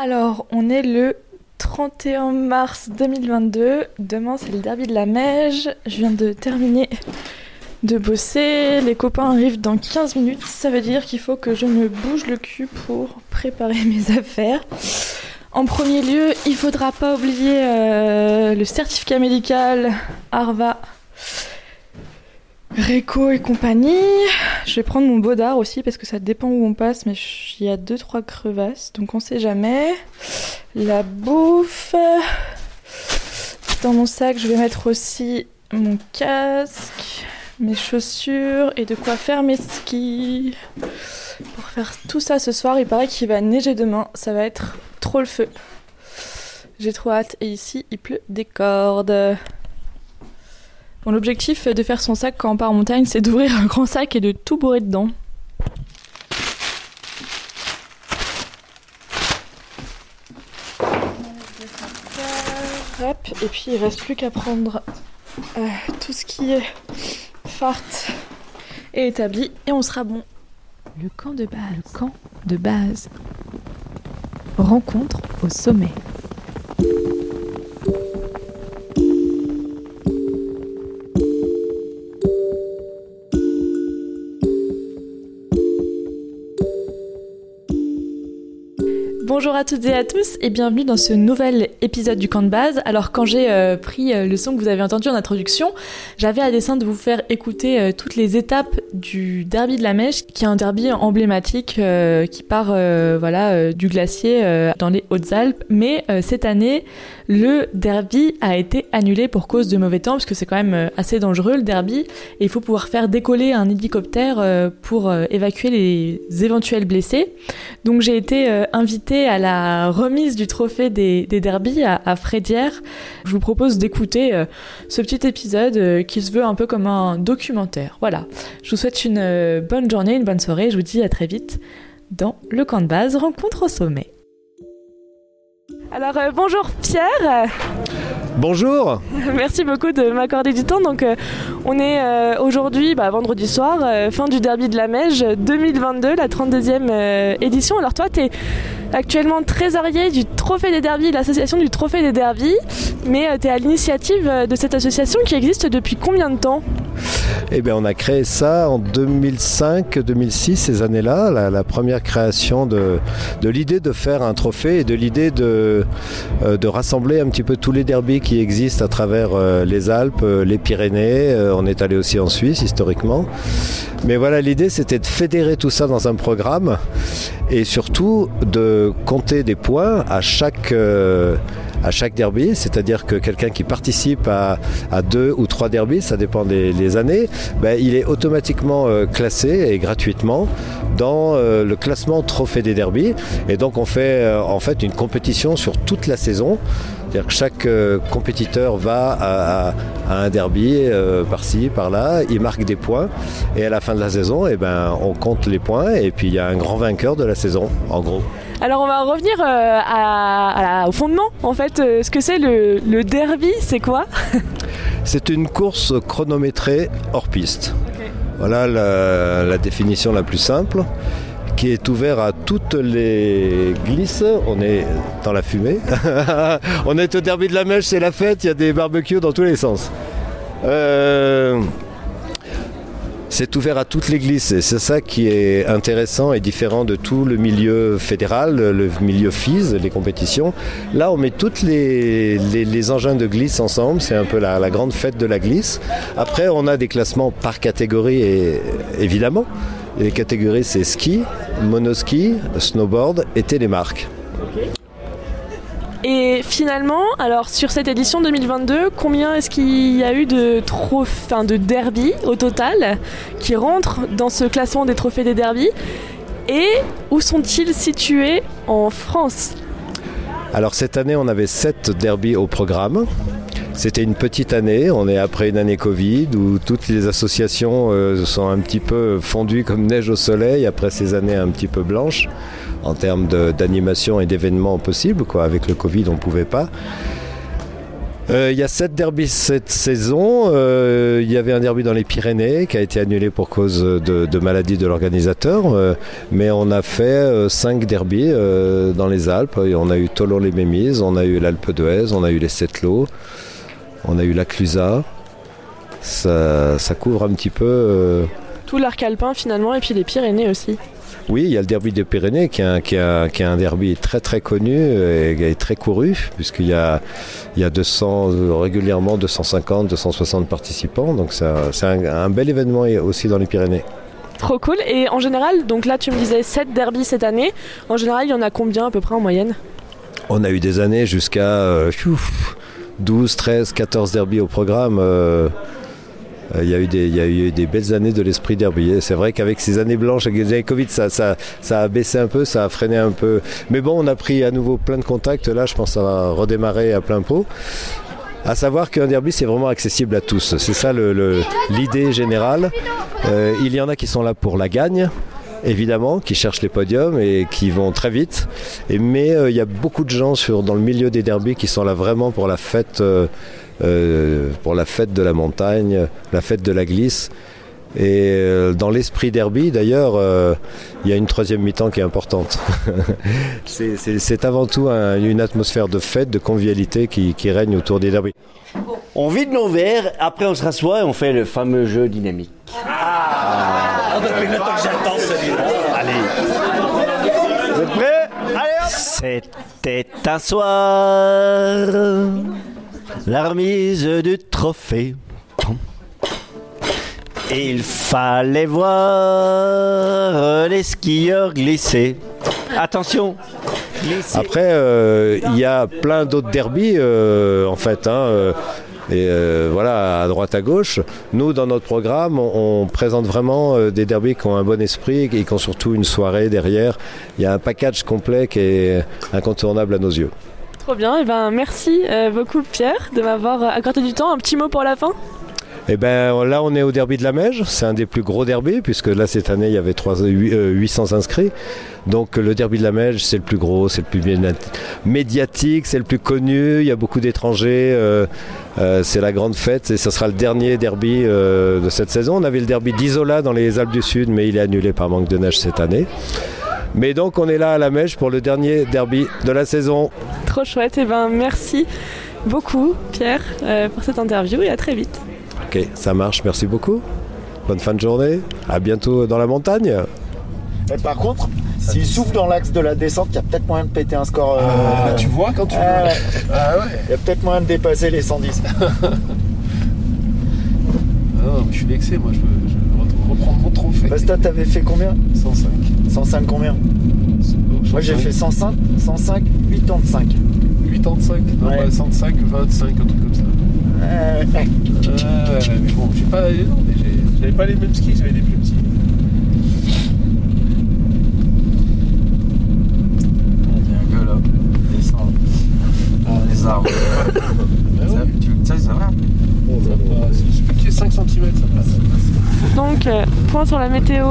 Alors, on est le 31 mars 2022. Demain, c'est le derby de la Meige. Je viens de terminer de bosser. Les copains arrivent dans 15 minutes. Ça veut dire qu'il faut que je me bouge le cul pour préparer mes affaires. En premier lieu, il faudra pas oublier euh, le certificat médical Arva, Réco et compagnie. Je vais prendre mon baudard aussi parce que ça dépend où on passe, mais il y a deux trois crevasses, donc on sait jamais. La bouffe. Dans mon sac, je vais mettre aussi mon casque, mes chaussures et de quoi faire mes skis. Pour faire tout ça ce soir, il paraît qu'il va neiger demain. Ça va être trop le feu. J'ai trop hâte. Et ici, il pleut des cordes. Bon, L'objectif de faire son sac quand on part en montagne, c'est d'ouvrir un grand sac et de tout bourrer dedans. Et puis il reste plus qu'à prendre euh, tout ce qui est fart et établi et on sera bon. Le camp de base. Le camp de base. Rencontre au sommet. Bonjour à toutes et à tous et bienvenue dans ce nouvel épisode du camp de base. Alors quand j'ai euh, pris euh, le son que vous avez entendu en introduction, j'avais à dessein de vous faire écouter euh, toutes les étapes du derby de la Mèche, qui est un derby emblématique qui part voilà du glacier dans les Hautes-Alpes. Mais cette année, le derby a été annulé pour cause de mauvais temps, parce que c'est quand même assez dangereux le derby, et il faut pouvoir faire décoller un hélicoptère pour évacuer les éventuels blessés. Donc j'ai été invitée à la remise du trophée des, des derbies à, à Frédière. Je vous propose d'écouter euh, ce petit épisode euh, qui se veut un peu comme un documentaire. Voilà. Je vous souhaite une euh, bonne journée, une bonne soirée. Je vous dis à très vite dans le camp de base Rencontre au sommet. Alors euh, bonjour Pierre, Bonjour merci beaucoup de m'accorder du temps. Donc euh, on est euh, aujourd'hui bah, vendredi soir, euh, fin du derby de la Meige 2022, la 32e euh, édition. Alors toi tu es actuellement trésorier du Trophée des Derbies, l'association du Trophée des Derbies, mais tu es à l'initiative euh, de cette association qui existe depuis combien de temps? Eh bien, on a créé ça en 2005-2006, ces années-là, la, première création de, l'idée de faire un trophée et de l'idée de, euh, de rassembler un petit peu tous les derbies qui existent à travers euh, les Alpes, euh, les Pyrénées. euh, on est allé aussi en Suisse, historiquement. Mais voilà, l'idée, c'était de fédérer tout ça dans un programme et surtout de compter des points à chaque... euh, à chaque derby, c'est-à-dire que quelqu'un qui participe à, deux ou trois derbys, ça dépend des années, ben, il est automatiquement euh, classé et gratuitement dans euh, le classement trophée des derbies. Et donc on fait euh, en fait une compétition sur toute la saison. C'est-à-dire que chaque euh, compétiteur va à, un derby euh, par-ci, par-là, il marque des points et à la fin de la saison, eh ben, on compte les points et puis il y a un grand vainqueur de la saison, en gros. Alors on va revenir euh, à, à la- au fondement en fait. euh, ce que c'est le, le derby, c'est quoi? C'est une course chronométrée hors piste. Voilà la, la définition la plus simple, qui est ouverte à toutes les glisses. On est dans la fumée. On est au derby de la Mèche, c'est la fête, il y a des barbecues dans tous les sens. Euh, c'est ouvert à toutes les glisses et c'est ça qui est intéressant et différent de tout le milieu fédéral, le milieu FIS, les compétitions. Là, on met toutes les, les, engins de glisse ensemble, c'est un peu la, la grande fête de la glisse. Après, on a des classements par catégorie et évidemment. Les catégories, c'est ski, monoski, snowboard et télémarque. Et finalement, alors sur cette édition 2022, combien est-ce qu'il y a eu de trophées, de derby au total qui rentrent dans ce classement des trophées des derbies? Et où sont-ils situés en France? Alors cette année, on avait 7 derbies au programme. C'était une petite année, on est après une année Covid où toutes les associations euh, sont un petit peu fondues comme neige au soleil après ces années un petit peu blanches en termes d'animation et d'événements possibles. Avec le Covid, on ne pouvait pas. Euh, Il y a sept derbys cette saison. Euh, Il y avait un derby dans les Pyrénées qui a été annulé pour cause de, maladie de l'organisateur. Mais on a fait cinq derbys dans les Alpes. On a eu Tolon-les-Mémises, on a eu l'Alpe d'Huez, on a eu les Sept-Lots, on a eu la Clusaz. Ça, ça couvre un petit peu. euh, Tout l'arc alpin finalement et puis les Pyrénées aussi. Oui, il y a le derby des Pyrénées qui est un, qui est un- qui est un derby très très connu et, et très couru puisqu'il y a, il y a 200, régulièrement 250, 260 participants. Donc c'est un, bel événement aussi dans les Pyrénées. Trop cool. Et en général, donc là tu me disais 7 derbies cette année. En général, il y en a combien à peu près en moyenne? On a eu des années jusqu'à euh, 12, 13, 14 derbies au programme. euh, euh, Il y, a eu des, y a eu des belles années de l'esprit derby. C'est vrai qu'avec ces années blanches, avec les années Covid, ça, ça, ça a baissé un peu, ça a freiné un peu. Mais bon, on a pris à nouveau plein de contacts. Là, je pense que ça va redémarrer à plein pot. À savoir qu'un derby, c'est vraiment accessible à tous. C'est ça le- le- l'idée générale. Euh, il y en a qui sont là pour la gagne, évidemment, qui cherchent les podiums et qui vont très vite. Et, mais euh, il y a beaucoup de gens sur, dans le milieu des derbies qui sont là vraiment pour la fête, euh, euh, pour la fête de la montagne, la fête de la glisse. Et dans l'esprit derby, d'ailleurs, euh, il y a une troisième mi-temps qui est importante. c'est, c'est- c'est avant tout un- une atmosphère de fête, de convivialité qui, qui règne autour des derbys. On vide nos verres, après on se rassoit et on fait le fameux jeu dynamique. Ah, depuis le temps que j'attends celui-là. Allez. Vous êtes prêts? Allez hop C'était un soir, la remise du trophée. Il fallait voir les skieurs glisser. Attention Glisser. Après, euh, il y a plein d'autres derbies, euh, en fait. hein, euh, et euh, voilà, à droite, à gauche. Nous, dans notre programme, on, présente vraiment euh, des derbies qui ont un bon esprit et qui ont surtout une soirée derrière. Il y a un package complet qui est incontournable à nos yeux. Trop bien. Et ben merci euh, beaucoup Pierre de m'avoir accordé du temps. Un petit mot pour la fin? Et ben là, on est au derby de la Meige. C'est un des plus gros derbys, puisque là, cette année, il y avait trois- huit- euh, 800 inscrits. Donc, le derby de la Meige, c'est le plus gros, c'est le plus médiatique, c'est le plus connu. Il y a beaucoup d'étrangers. euh, euh, c'est la grande fête et ce sera le dernier derby euh, de cette saison. On avait le derby d'Isola dans les Alpes du Sud, mais il est annulé par manque de neige cette année. Mais donc, on est là à la Meige pour le dernier derby de la saison. Trop chouette. Et ben merci beaucoup Pierre euh, pour cette interview et à très vite. Ok, ça marche. Merci beaucoup. Bonne fin de journée. À bientôt dans la montagne. Mais par contre, s'il souffle dans l'axe de la descente, il y a peut-être moyen de péter un score. euh, Ah, tu vois quand tu ah ouais. Ah ouais Il y a peut-être moyen de dépasser les 110. Ah non, mais je suis vexé, moi je veux, je veux re- reprendre mon trophée. Basta, t'avais fait combien? 105. 105 combien? Moi j'ai fait 105, 105, 85. 85, non, Ouais. ouais, 105, 25, un truc comme ça. Ouais. Mais bon, j'ai pas, non, mais j'ai- j'avais pas les mêmes skis, j'avais des plus petits. Il y a un gars là, descend dans les arbres. Ah Ça, ouais, tu- ça, ça va ça passe. Il suffit qu'il y ait 5 cm, ça passe. Donc euh, point sur la météo.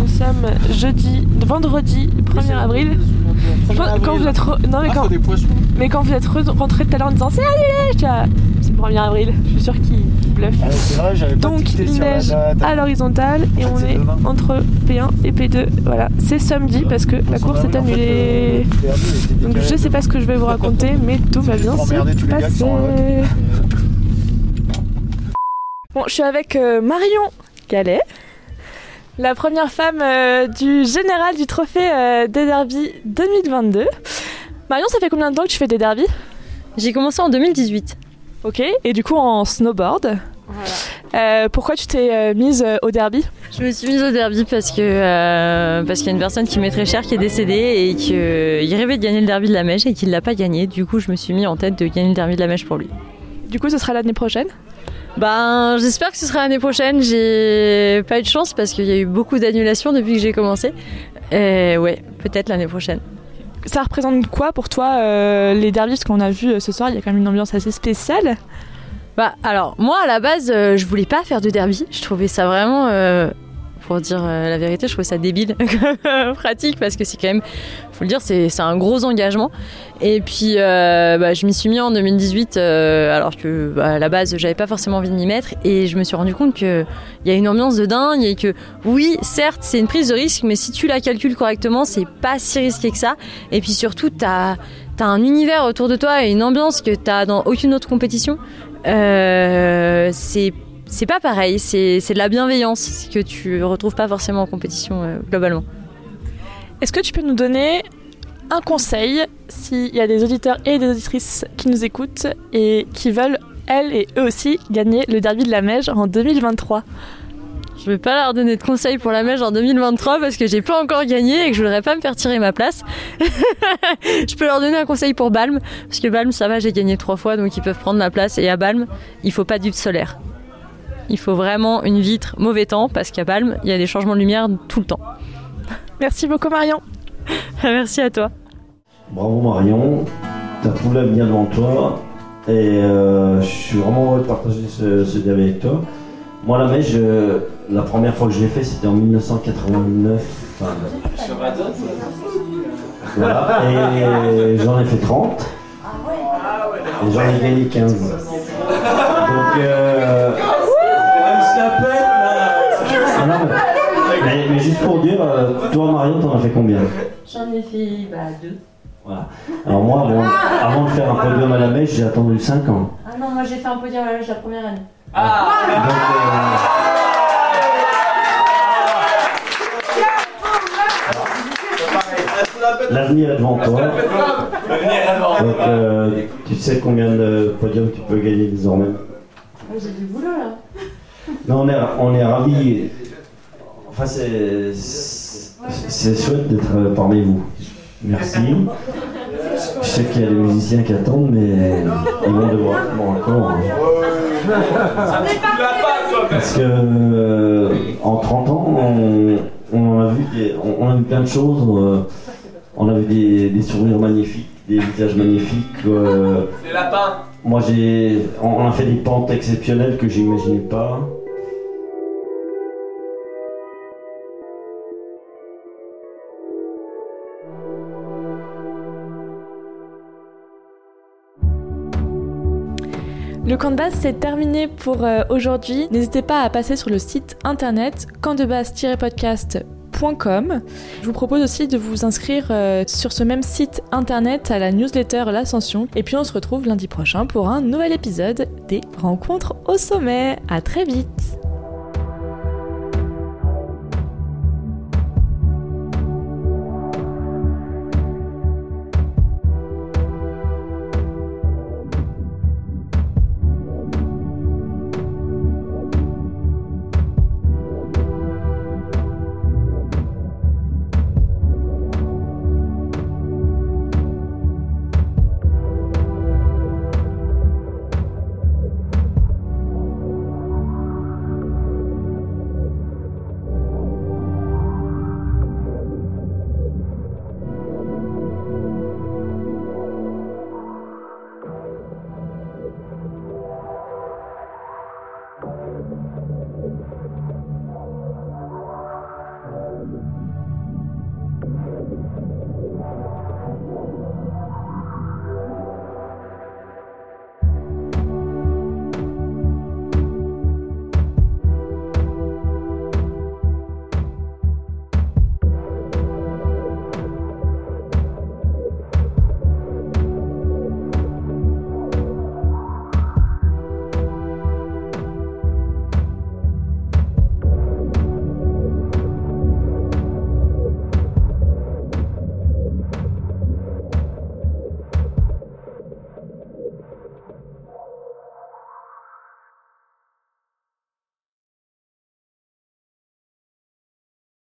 Nous sommes jeudi, vendredi 1er avril. Je Quand vous êtes re- non mais Ah, quand mais quand vous êtes re- rentré tout à l'heure en disant c'est annulé, j'étais là, c'est le 1er avril. Je suis sûre qu'il bluffe. Ah, c'est vrai, j'avais pas Donc il neige date. à l'horizontale et En fait, on est entre P1 et P2. Voilà, c'est samedi parce que la course est En fait, annulée. était Donc je sais de- pas ce que je vais vous raconter, mais tout va bien se passer. Bon, je suis avec euh, Marion Gallet, la première femme euh, du général du trophée euh, des derbies 2022. Marion, ça fait combien de temps que tu fais des derbies? J'ai commencé en 2018. Ok, et du coup en snowboard. Euh, pourquoi tu t'es euh, mise euh, au derby? Je me suis mise au derby parce que parce qu'il y a une personne qui m'est très chère qui est décédée et qu'il rêvait de gagner le derby de la Mèche et qu'il l'a pas gagné. Du coup, je me suis mis en tête de gagner le derby de la Mèche pour lui. Du coup, ce sera l'année prochaine? Ben, j'espère que ce sera l'année prochaine. J'ai pas eu de chance parce qu'il y a eu beaucoup d'annulations depuis que j'ai commencé. Et ouais, peut-être l'année prochaine. Ça représente quoi pour toi euh, les derbies Parce qu'on a vu euh, ce soir, il y a quand même une ambiance assez spéciale. Bah alors moi à la base euh, je voulais pas faire de derby, je trouvais ça vraiment Pour dire euh, la vérité, je trouve ça débile pratique parce que c'est quand même, faut le dire, c'est un gros engagement. Et puis, euh, bah, je m'y suis mis en 2018, euh, alors que bah, à la base, j'avais pas forcément envie de m'y mettre. Et je me suis rendu compte qu'il y a une ambiance de dingue et que, oui, certes, c'est une prise de risque, mais si tu la calcules correctement, c'est pas si risqué que ça. Et puis surtout, t'as as un univers autour de toi et une ambiance que t'as dans aucune autre compétition. Euh, c'est c'est pas pareil, c'est c'est de la bienveillance que tu retrouves pas forcément en compétition euh, globalement. Est-ce que tu peux nous donner un conseil s'il y a des auditeurs et des auditrices qui nous écoutent et qui veulent, elles et eux aussi, gagner le derby de la Meige en 2023 Je vais pas leur donner de conseils pour la mèche en 2023 parce que j'ai pas encore gagné et que je voudrais pas me faire tirer ma place. je peux leur donner un conseil pour Balm parce que Balm ça va, j'ai gagné trois fois donc ils peuvent prendre ma place et à Balm il faut pas d'huile solaire. Il faut vraiment une vitre mauvais temps parce qu'à Balm il y a des changements de lumière tout le temps. Merci beaucoup Marion. Merci à toi. Bravo Marion, t'as tout l'avenir devant toi et euh, je suis vraiment heureux de partager ce, ce avec toi. Moi la mèche, je- la première fois que je l'ai fait c'était en 1989. enfin, voilà, et j'en ai fait 30. Et j'en ai gagné 15. Donc euh, mais, juste pour dire, euh, toi Marion t'en as fait combien? J'en ai fait bah, deux. Voilà. Alors moi, bon, avant de faire un podium à la mèche, j'ai attendu 5 ans. Ah non, moi j'ai fait un podium à la la première année. Donc, euh, L'avenir est devant toi. Donc, euh, tu sais combien de podiums tu peux gagner désormais? J'ai du boulot là. Non, on est, on est ravis. Enfin, c'est c'est chouette d'être parmi vous. Merci. Je sais qu'il y a des musiciens qui attendent, mais ils vont devoir bon, encore. hein. Parce que euh, en 30 ans, on, on a vu des- on, on a vu plein de choses. euh, on a vu des, des sourires magnifiques, des visages magnifiques. euh, Les lapins moi, j'ai, on on a fait des pentes exceptionnelles que j'imaginais pas. Le camp de base, c'est terminé pour euh, aujourd'hui. N'hésitez pas à passer sur le site internet campdebase-podcast.com. Je vous propose aussi de vous inscrire euh, sur ce même site internet à la newsletter L'Ascension. Et puis on se retrouve lundi prochain pour un nouvel épisode des Rencontres au sommet. À très vite